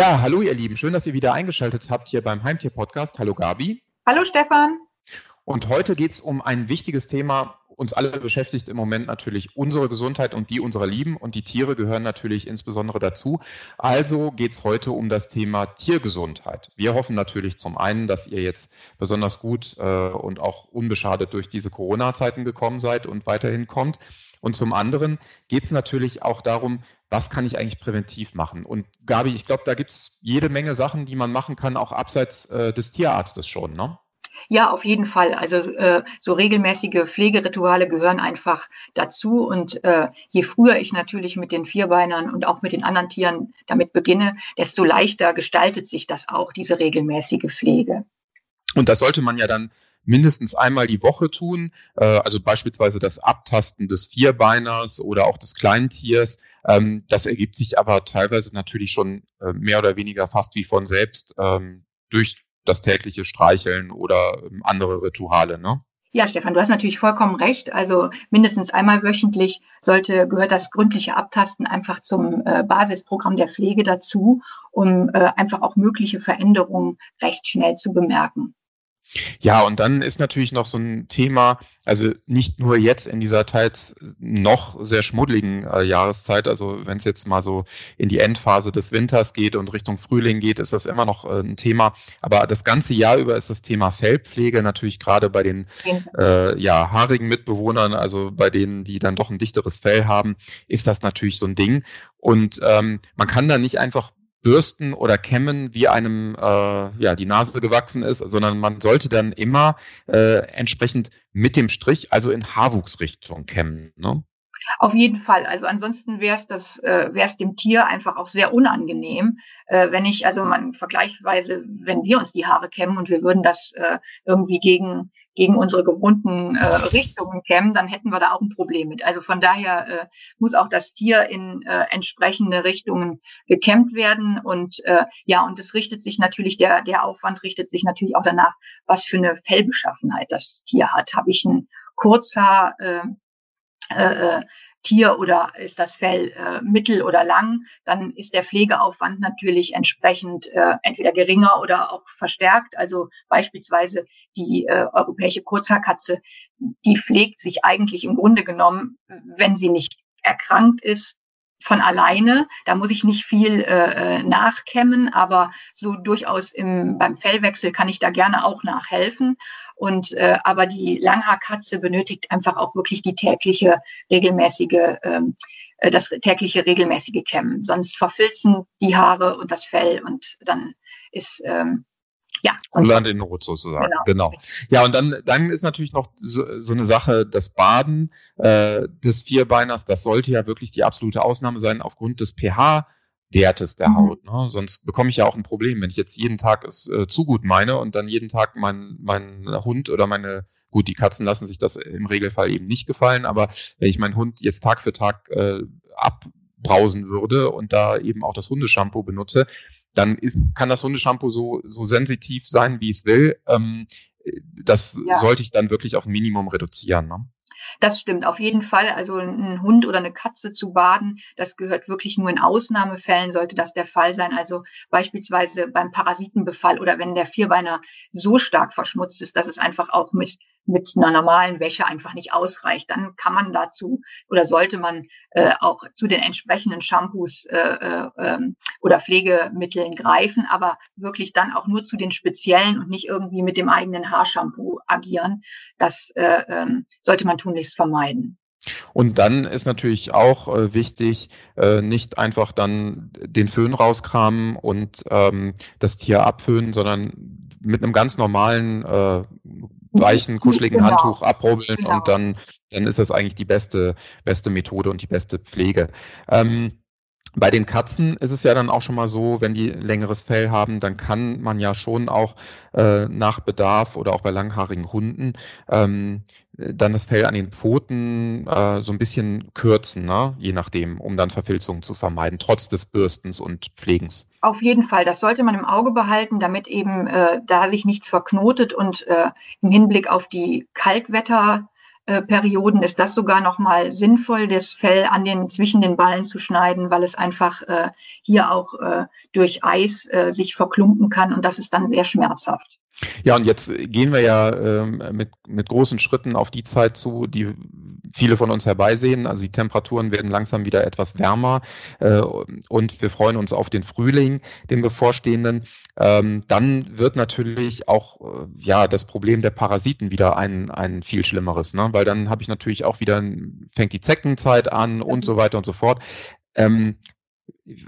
Ja, hallo ihr Lieben, schön, dass ihr wieder eingeschaltet habt hier beim Heimtier-Podcast. Hallo Gabi. Hallo Stefan. Und heute geht es um ein wichtiges Thema. Uns alle beschäftigt im Moment natürlich unsere Gesundheit und die unserer Lieben und die Tiere gehören natürlich insbesondere dazu. Also geht es heute um das Thema Tiergesundheit. Wir hoffen natürlich zum einen, dass ihr jetzt besonders gut äh, und auch unbeschadet durch diese Corona-Zeiten gekommen seid und weiterhin kommt. Und zum anderen geht es natürlich auch darum, was kann ich eigentlich präventiv machen? Und Gabi, ich glaube, da gibt es jede Menge Sachen, die man machen kann, auch abseits äh, des Tierarztes schon, ne? Ja, auf jeden Fall. Also äh, so regelmäßige Pflegerituale gehören einfach dazu. Und äh, je früher ich natürlich mit den Vierbeinern und auch mit den anderen Tieren damit beginne, desto leichter gestaltet sich das auch, diese regelmäßige Pflege. Und das sollte man ja dann mindestens einmal die Woche tun, äh, also beispielsweise das Abtasten des Vierbeiners oder auch des Kleintiers. Ähm, das ergibt sich aber teilweise natürlich schon äh, mehr oder weniger fast wie von selbst ähm, durch das tägliche Streicheln oder ähm, andere Rituale, ne? Ja, Stefan, du hast natürlich vollkommen recht. Also mindestens einmal wöchentlich sollte, gehört das gründliche Abtasten einfach zum äh, Basisprogramm der Pflege dazu, um äh, einfach auch mögliche Veränderungen recht schnell zu bemerken. Ja, und dann ist natürlich noch so ein Thema, also nicht nur jetzt in dieser teils noch sehr schmuddeligen äh, Jahreszeit, also wenn es jetzt mal so in die Endphase des Winters geht und Richtung Frühling geht, ist das immer noch äh, ein Thema. Aber das ganze Jahr über ist das Thema Fellpflege natürlich gerade bei den äh, ja, haarigen Mitbewohnern, also bei denen, die dann doch ein dichteres Fell haben, ist das natürlich so ein Ding. Und ähm, man kann da nicht einfach bürsten oder kämmen, wie einem äh, ja die Nase gewachsen ist, sondern man sollte dann immer äh, entsprechend mit dem Strich, also in Haarwuchsrichtung kämmen. Ne? Auf jeden Fall. Also ansonsten wäre es das, äh, wäre es dem Tier einfach auch sehr unangenehm, äh, wenn ich, also man vergleichsweise, wenn wir uns die Haare kämmen und wir würden das äh, irgendwie gegen gegen unsere gewohnten äh, Richtungen kämmen, dann hätten wir da auch ein Problem mit. Also von daher äh, muss auch das Tier in äh, entsprechende Richtungen gekämmt werden und äh, ja, und es richtet sich natürlich der der Aufwand richtet sich natürlich auch danach, was für eine Fellbeschaffenheit das Tier hat. Habe ich ein Kurzhaar äh, äh, äh, Tier oder ist das Fell äh, mittel oder lang, dann ist der Pflegeaufwand natürlich entsprechend äh, entweder geringer oder auch verstärkt. Also beispielsweise die äh, europäische Kurzhaarkatze, die pflegt sich eigentlich im Grunde genommen, wenn sie nicht erkrankt ist, von alleine. Da muss ich nicht viel äh, äh, nachkämmen, aber so durchaus im, beim Fellwechsel kann ich da gerne auch nachhelfen. Und äh, aber die Langhaarkatze benötigt einfach auch wirklich die tägliche regelmäßige, ähm, äh, das tägliche regelmäßige Kämmen. Sonst verfilzen die Haare und das Fell und dann ist ähm, ja. Und Land in Not sozusagen. Genau. genau. Ja, und dann, dann ist natürlich noch so, so eine Sache, das Baden äh, des Vierbeiners, das sollte ja wirklich die absolute Ausnahme sein aufgrund des pH. Wertes der mhm. Haut. Ne? Sonst bekomme ich ja auch ein Problem, wenn ich jetzt jeden Tag es äh, zu gut meine und dann jeden Tag mein, mein Hund oder meine, gut, die Katzen lassen sich das im Regelfall eben nicht gefallen, aber wenn ich meinen Hund jetzt Tag für Tag äh, abbrausen würde und da eben auch das Hundeshampoo benutze, dann ist, kann das Hundeshampoo so, so sensitiv sein, wie es will. Ähm, das ja. sollte ich dann wirklich auf ein Minimum reduzieren. Ne? Das stimmt auf jeden Fall. Also ein Hund oder eine Katze zu baden, das gehört wirklich nur in Ausnahmefällen, sollte das der Fall sein. Also beispielsweise beim Parasitenbefall oder wenn der Vierbeiner so stark verschmutzt ist, dass es einfach auch mit mit einer normalen Wäsche einfach nicht ausreicht, dann kann man dazu oder sollte man äh, auch zu den entsprechenden Shampoos äh, äh, ähm, oder Pflegemitteln greifen, aber wirklich dann auch nur zu den speziellen und nicht irgendwie mit dem eigenen Haarshampoo agieren. Das äh, äh, sollte man tunlichst vermeiden. Und dann ist natürlich auch äh, wichtig, äh, nicht einfach dann den Föhn rauskramen und ähm, das Tier abföhnen, sondern mit einem ganz normalen äh, weichen, kuscheligen genau. Handtuch abrubbeln genau. und dann, dann ist das eigentlich die beste, beste Methode und die beste Pflege. Ähm, bei den Katzen ist es ja dann auch schon mal so, wenn die längeres Fell haben, dann kann man ja schon auch äh, nach Bedarf oder auch bei langhaarigen Hunden ähm, dann das Fell an den Pfoten äh, so ein bisschen kürzen, ne? je nachdem, um dann Verfilzungen zu vermeiden, trotz des Bürstens und Pflegens. Auf jeden Fall, das sollte man im Auge behalten, damit eben äh, da sich nichts verknotet und äh, im Hinblick auf die Kaltwetter Perioden ist das sogar noch mal sinnvoll, das Fell an den zwischen den Ballen zu schneiden, weil es einfach äh, hier auch äh, durch Eis äh, sich verklumpen kann und das ist dann sehr schmerzhaft. Ja, und jetzt gehen wir ja ähm, mit, mit großen Schritten auf die Zeit zu, die viele von uns herbeisehen. Also die Temperaturen werden langsam wieder etwas wärmer äh, und wir freuen uns auf den Frühling, den bevorstehenden. Ähm, dann wird natürlich auch äh, ja das Problem der Parasiten wieder ein, ein viel schlimmeres, ne? weil dann habe ich natürlich auch wieder, fängt die Zeckenzeit an und so weiter und so fort. Ähm,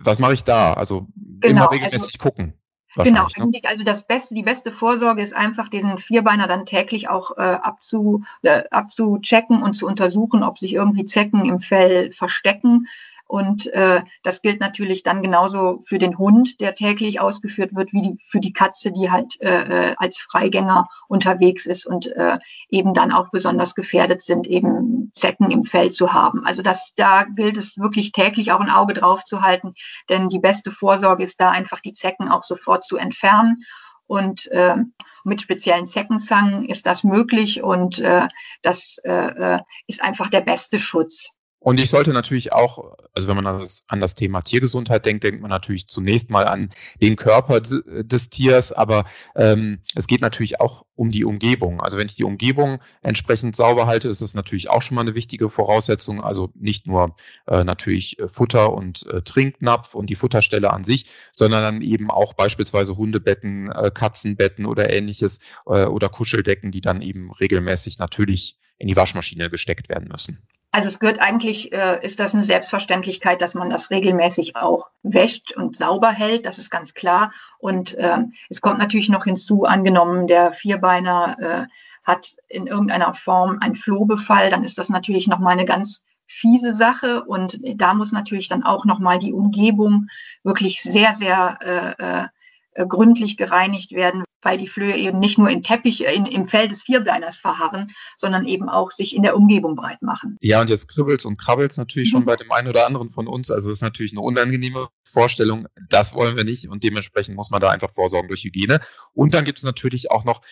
was mache ich da? Also genau, immer also regelmäßig also, gucken. Genau, ne? also das beste, die beste Vorsorge ist einfach, den Vierbeiner dann täglich auch äh, abzu, äh, abzuchecken und zu untersuchen, ob sich irgendwie Zecken im Fell verstecken. Und äh, das gilt natürlich dann genauso für den Hund, der täglich ausgeführt wird, wie die, für die Katze, die halt äh, äh, als Freigänger unterwegs ist und äh, eben dann auch besonders gefährdet sind, eben Zecken im Fell zu haben. Also das, da gilt es wirklich täglich auch ein Auge drauf zu halten, denn die beste Vorsorge ist da einfach die Zecken auch sofort zu entfernen. Und äh, mit speziellen Zeckenzangen ist das möglich und äh, das äh, äh ist einfach der beste Schutz. Und ich sollte natürlich auch, also wenn man an das, an das, Thema Tiergesundheit denkt, denkt man natürlich zunächst mal an den Körper des Tiers, aber ähm, es geht natürlich auch um die Umgebung. Also wenn ich die Umgebung entsprechend sauber halte, ist das natürlich auch schon mal eine wichtige Voraussetzung. Also nicht nur äh, natürlich äh, Futter und äh, Trinknapf und die Futterstelle an sich, sondern dann eben auch beispielsweise Hundebetten, äh, Katzenbetten oder ähnliches äh, oder Kuscheldecken, die dann eben regelmäßig natürlich in die Waschmaschine gesteckt werden müssen. Also es gehört eigentlich, äh, ist das eine Selbstverständlichkeit, dass man das regelmäßig auch wäscht und sauber hält, das ist ganz klar. Und ähm, es kommt natürlich noch hinzu, angenommen, der Vierbeiner äh, hat in irgendeiner Form einen Flohbefall, dann ist das natürlich nochmal eine ganz fiese Sache. Und da muss natürlich dann auch nochmal die Umgebung wirklich sehr, sehr äh, äh, gründlich gereinigt werden, weil die Flöhe eben nicht nur im Teppich, äh, in, im Fell des Vierbleiners verharren, sondern eben auch sich in der Umgebung breit machen. Ja, und jetzt kribbelt's und krabbelt's natürlich mhm. schon bei dem einen oder anderen von uns. Also das ist natürlich eine unangenehme Vorstellung. Das wollen wir nicht und dementsprechend muss man da einfach vorsorgen durch Hygiene. Und dann gibt's natürlich auch noch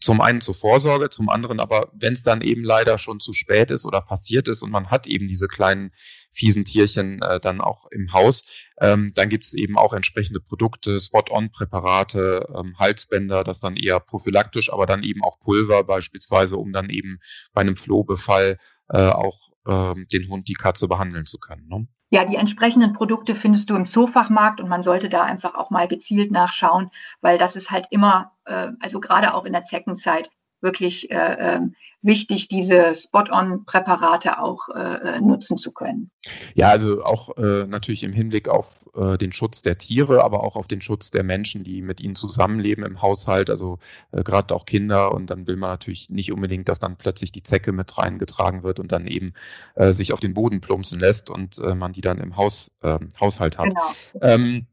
zum einen zur Vorsorge, zum anderen aber, wenn es dann eben leider schon zu spät ist oder passiert ist und man hat eben diese kleinen fiesen Tierchen äh, dann auch im Haus. Ähm, dann gibt es eben auch entsprechende Produkte, Spot-on-Präparate, ähm, Halsbänder, das dann eher prophylaktisch, aber dann eben auch Pulver beispielsweise, um dann eben bei einem Flohbefall äh, auch ähm, den Hund, die Katze behandeln zu können. Ne? Ja, die entsprechenden Produkte findest du im Zoofachmarkt und man sollte da einfach auch mal gezielt nachschauen, weil das ist halt immer, äh, also gerade auch in der Zeckenzeit, wirklich äh, ähm, wichtig, diese Spot-on-Präparate auch äh, äh, nutzen zu können. Ja, also auch äh, natürlich im Hinblick auf äh, den Schutz der Tiere, aber auch auf den Schutz der Menschen, die mit ihnen zusammenleben im Haushalt, also äh, gerade auch Kinder. Und dann will man natürlich nicht unbedingt, dass dann plötzlich die Zecke mit reingetragen wird und dann eben äh, sich auf den Boden plumpsen lässt und äh, man die dann im Haus, äh, Haushalt hat. Genau. Ähm,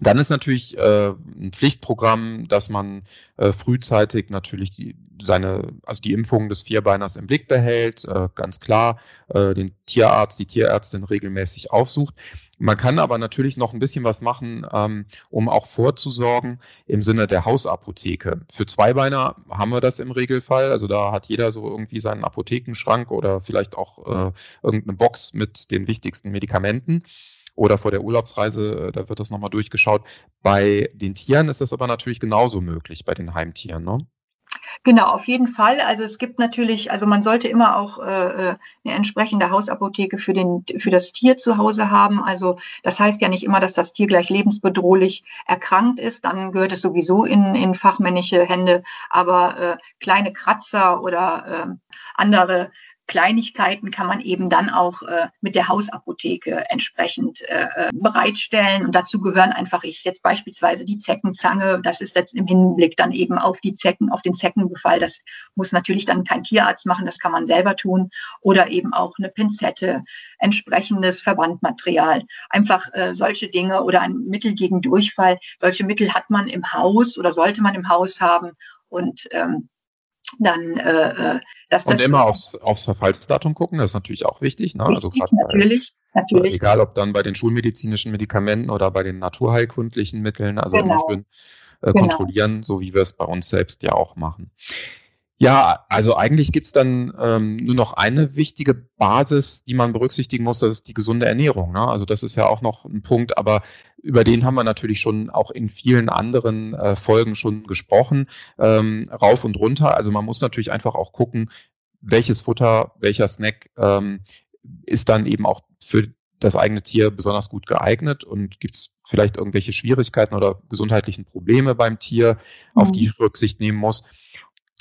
dann ist natürlich äh, ein Pflichtprogramm, dass man äh, frühzeitig natürlich die, seine, also die Impfung des Vierbeiners im Blick behält, äh, ganz klar, äh, den Tierarzt, die Tierärztin regelmäßig aufsucht. Man kann aber natürlich noch ein bisschen was machen, ähm, um auch vorzusorgen im Sinne der Hausapotheke. Für Zweibeiner haben wir das im Regelfall. Also da hat jeder so irgendwie seinen Apothekenschrank oder vielleicht auch äh, irgendeine Box mit den wichtigsten Medikamenten oder vor der Urlaubsreise, äh, da wird das nochmal durchgeschaut. Bei den Tieren ist das aber natürlich genauso möglich, bei den Heimtieren, ne? Genau, auf jeden Fall. Also es gibt natürlich, also man sollte immer auch äh, äh, eine entsprechende Hausapotheke für, den, für das Tier zu Hause haben. Also das heißt ja nicht immer, dass das Tier gleich lebensbedrohlich erkrankt ist. Dann gehört es sowieso in, in fachmännische Hände. Aber äh, kleine Kratzer oder äh, andere Kleinigkeiten kann man eben dann auch äh, mit der Hausapotheke entsprechend äh, äh, bereitstellen. Und dazu gehören einfach ich jetzt beispielsweise die Zeckenzange. Das ist jetzt im Hinblick dann eben auf die Zecken, auf den Zeckenbefall. Das muss natürlich dann kein Tierarzt machen, das kann man selber tun. Oder eben auch eine Pinzette, entsprechendes Verbandmaterial. Einfach äh, solche Dinge oder ein Mittel gegen Durchfall. Solche Mittel hat man im Haus oder sollte man im Haus haben. Und ähm, dann äh, äh, das Und immer aufs, aufs Verfallsdatum gucken, das ist natürlich auch wichtig. Ne? Also wichtig, also natürlich, bei, natürlich. Egal ob dann bei den schulmedizinischen Medikamenten oder bei den naturheilkundlichen Mitteln, also genau. immer schön äh, genau. kontrollieren, so wie wir es bei uns selbst ja auch machen. Ja, also eigentlich gibt's dann ähm, nur noch eine wichtige Basis, die man berücksichtigen muss, das ist die gesunde Ernährung. Ne? Also das ist ja auch noch ein Punkt, aber über den haben wir natürlich schon auch in vielen anderen äh, Folgen schon gesprochen, ähm, rauf und runter. Also man muss natürlich einfach auch gucken, welches Futter, welcher Snack ähm, ist dann eben auch für das eigene Tier besonders gut geeignet und gibt es vielleicht irgendwelche Schwierigkeiten oder gesundheitlichen Probleme beim Tier, auf mhm. die ich Rücksicht nehmen muss.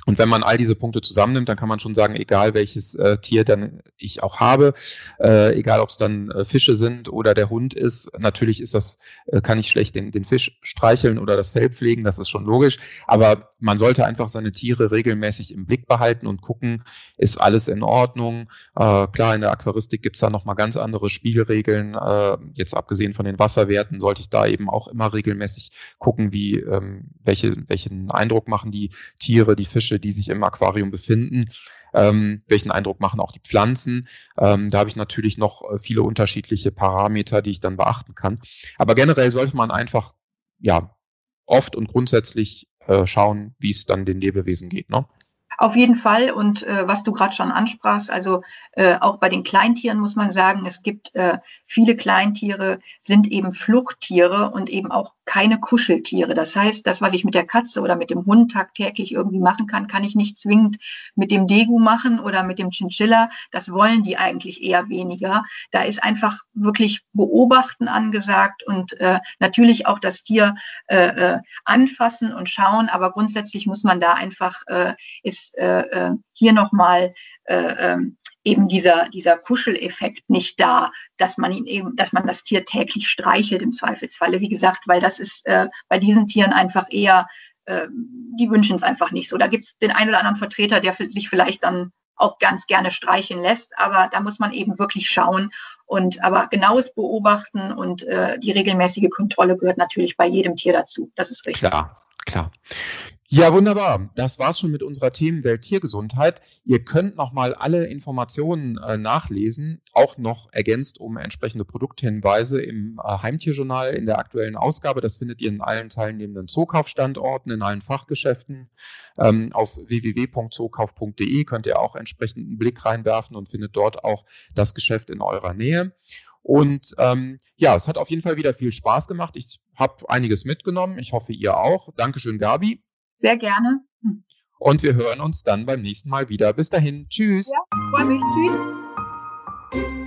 Und wenn man all diese Punkte zusammennimmt, dann kann man schon sagen, egal welches äh, Tier dann ich auch habe, äh, egal ob es dann äh, Fische sind oder der Hund ist, natürlich ist das, äh, kann ich schlecht den, den Fisch streicheln oder das Fell pflegen, das ist schon logisch. Aber man sollte einfach seine Tiere regelmäßig im Blick behalten und gucken, ist alles in Ordnung. Äh, klar, in der Aquaristik gibt's da nochmal ganz andere Spielregeln. Äh, jetzt abgesehen von den Wasserwerten sollte ich da eben auch immer regelmäßig gucken, wie ähm, welche, welchen Eindruck machen die Tiere, die Fische Fische, die sich im Aquarium befinden. Ähm, welchen Eindruck machen auch die Pflanzen. Ähm, da habe ich natürlich noch äh, viele unterschiedliche Parameter, die ich dann beachten kann. Aber generell sollte man einfach ja oft und grundsätzlich äh, schauen, wie es dann den Lebewesen geht. Ne? Auf jeden Fall. Und äh, was du gerade schon ansprachst, also äh, auch bei den Kleintieren muss man sagen, es gibt äh, viele Kleintiere, sind eben Fluchttiere und eben auch keine Kuscheltiere. Das heißt, das, was ich mit der Katze oder mit dem Hund tagtäglich irgendwie machen kann, kann ich nicht zwingend mit dem Degu machen oder mit dem Chinchilla. Das wollen die eigentlich eher weniger. Da ist einfach wirklich Beobachten angesagt und äh, natürlich auch das Tier äh, äh, anfassen und schauen. Aber grundsätzlich muss man da einfach, äh, ist äh, äh, hier nochmal äh, ähm, eben dieser, dieser Kuscheleffekt nicht da, dass man ihn eben, dass man das Tier täglich streichelt im Zweifelsfalle. Wie gesagt, weil das ist äh, bei diesen Tieren einfach eher, äh, die wünschen es einfach nicht so. Da gibt es den einen oder anderen Vertreter, der sich vielleicht dann auch ganz gerne streicheln lässt, aber da muss man eben wirklich schauen und aber genaues Beobachten und äh, die regelmäßige Kontrolle gehört natürlich bei jedem Tier dazu. Das ist richtig. Klar, klar. Ja, wunderbar. Das war's schon mit unserer Themenwelt Tiergesundheit. Ihr könnt nochmal alle Informationen äh, nachlesen, auch noch ergänzt um entsprechende Produkthinweise im äh, Heimtierjournal in der aktuellen Ausgabe. Das findet ihr in allen teilnehmenden Zookaufstandorten, in allen Fachgeschäften. Ähm, auf www.zookauf.de könnt ihr auch entsprechend einen Blick reinwerfen und findet dort auch das Geschäft in eurer Nähe. Und ähm, ja, es hat auf jeden Fall wieder viel Spaß gemacht. Ich habe einiges mitgenommen. Ich hoffe, ihr auch. Dankeschön, Gabi. Sehr gerne. Und wir hören uns dann beim nächsten Mal wieder. Bis dahin. Tschüss. Ja, freue mich. Tschüss.